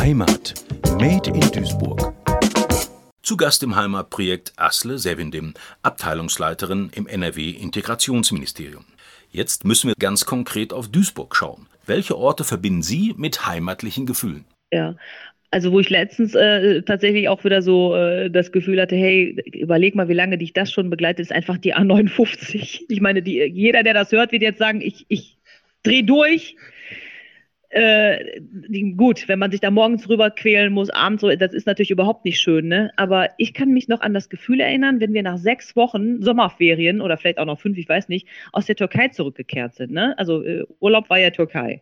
Heimat. Made in Duisburg. Zu Gast im Heimatprojekt Asle Sevindim, Abteilungsleiterin im NRW Integrationsministerium. Jetzt müssen wir ganz konkret auf Duisburg schauen. Welche Orte verbinden Sie mit heimatlichen Gefühlen? Ja, also wo ich letztens äh, tatsächlich auch wieder so äh, das Gefühl hatte, hey, überleg mal, wie lange dich das schon begleitet, ist einfach die A59. Ich meine, die, jeder, der das hört, wird jetzt sagen, ich, ich dreh durch. Äh, gut, wenn man sich da morgens rüber quälen muss, abends, so, das ist natürlich überhaupt nicht schön, ne? Aber ich kann mich noch an das Gefühl erinnern, wenn wir nach sechs Wochen Sommerferien oder vielleicht auch noch fünf, ich weiß nicht, aus der Türkei zurückgekehrt sind, ne? Also äh, Urlaub war ja Türkei.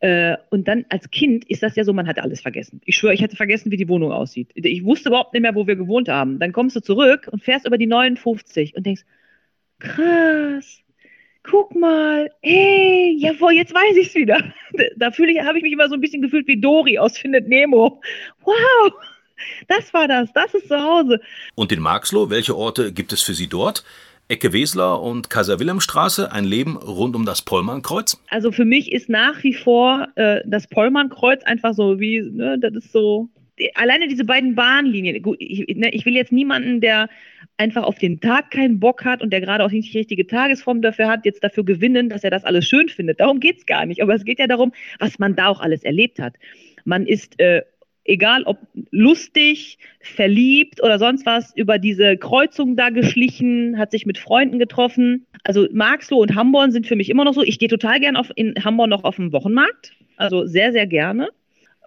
Äh, und dann als Kind ist das ja so, man hat alles vergessen. Ich schwöre, ich hatte vergessen, wie die Wohnung aussieht. Ich wusste überhaupt nicht mehr, wo wir gewohnt haben. Dann kommst du zurück und fährst über die 59 und denkst, krass, guck mal, hey, jawohl, jetzt weiß ich es wieder. Da fühle ich, habe ich mich immer so ein bisschen gefühlt wie Dori aus Findet Nemo. Wow, das war das, das ist zu Hause. Und in Marxloh, welche Orte gibt es für Sie dort? Ecke Wesler und Kaiser-Wilhelm-Straße, ein Leben rund um das Pollmannkreuz? Also für mich ist nach wie vor äh, das Pollmannkreuz einfach so wie, ne, das ist so, alleine diese beiden Bahnlinien, gut, ich, ne, ich will jetzt niemanden, der einfach auf den Tag keinen Bock hat und der gerade auch nicht die richtige Tagesform dafür hat, jetzt dafür gewinnen, dass er das alles schön findet. Darum geht es gar nicht. Aber es geht ja darum, was man da auch alles erlebt hat. Man ist äh, egal ob lustig, verliebt oder sonst was, über diese Kreuzung da geschlichen, hat sich mit Freunden getroffen. Also Marxloh und Hamborn sind für mich immer noch so. Ich gehe total gern auf, in Hamborn noch auf den Wochenmarkt. Also sehr, sehr gerne.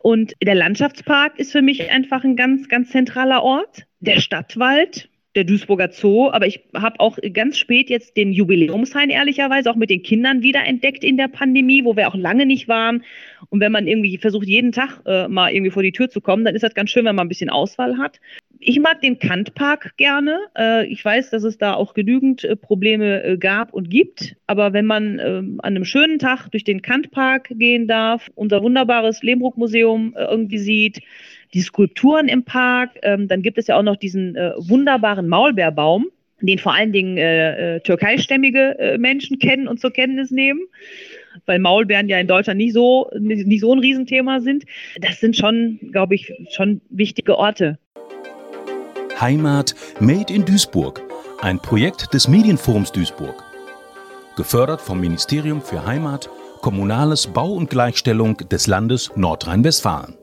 Und der Landschaftspark ist für mich einfach ein ganz, ganz zentraler Ort. Der Stadtwald, der Duisburger Zoo, aber ich habe auch ganz spät jetzt den Jubiläumshain ehrlicherweise auch mit den Kindern wieder entdeckt in der Pandemie, wo wir auch lange nicht waren. Und wenn man irgendwie versucht, jeden Tag äh, mal irgendwie vor die Tür zu kommen, dann ist das ganz schön, wenn man ein bisschen Auswahl hat. Ich mag den Kantpark gerne. Äh, ich weiß, dass es da auch genügend äh, Probleme äh, gab und gibt. Aber wenn man ähm, an einem schönen Tag durch den Kantpark gehen darf, unser wunderbares Lehmbruck-Museum irgendwie sieht, die Skulpturen im Park. Ähm, dann gibt es ja auch noch diesen wunderbaren Maulbeerbaum, den vor allen Dingen äh, türkeistämmige äh, Menschen kennen und zur Kenntnis nehmen, weil Maulbeeren ja in Deutschland nicht so, nicht so ein Riesenthema sind. Das sind schon, glaube ich, schon wichtige Orte. Heimat Made in Duisburg, ein Projekt des Medienforums Duisburg. Gefördert vom Ministerium für Heimat, Kommunales Bau und Gleichstellung des Landes Nordrhein-Westfalen.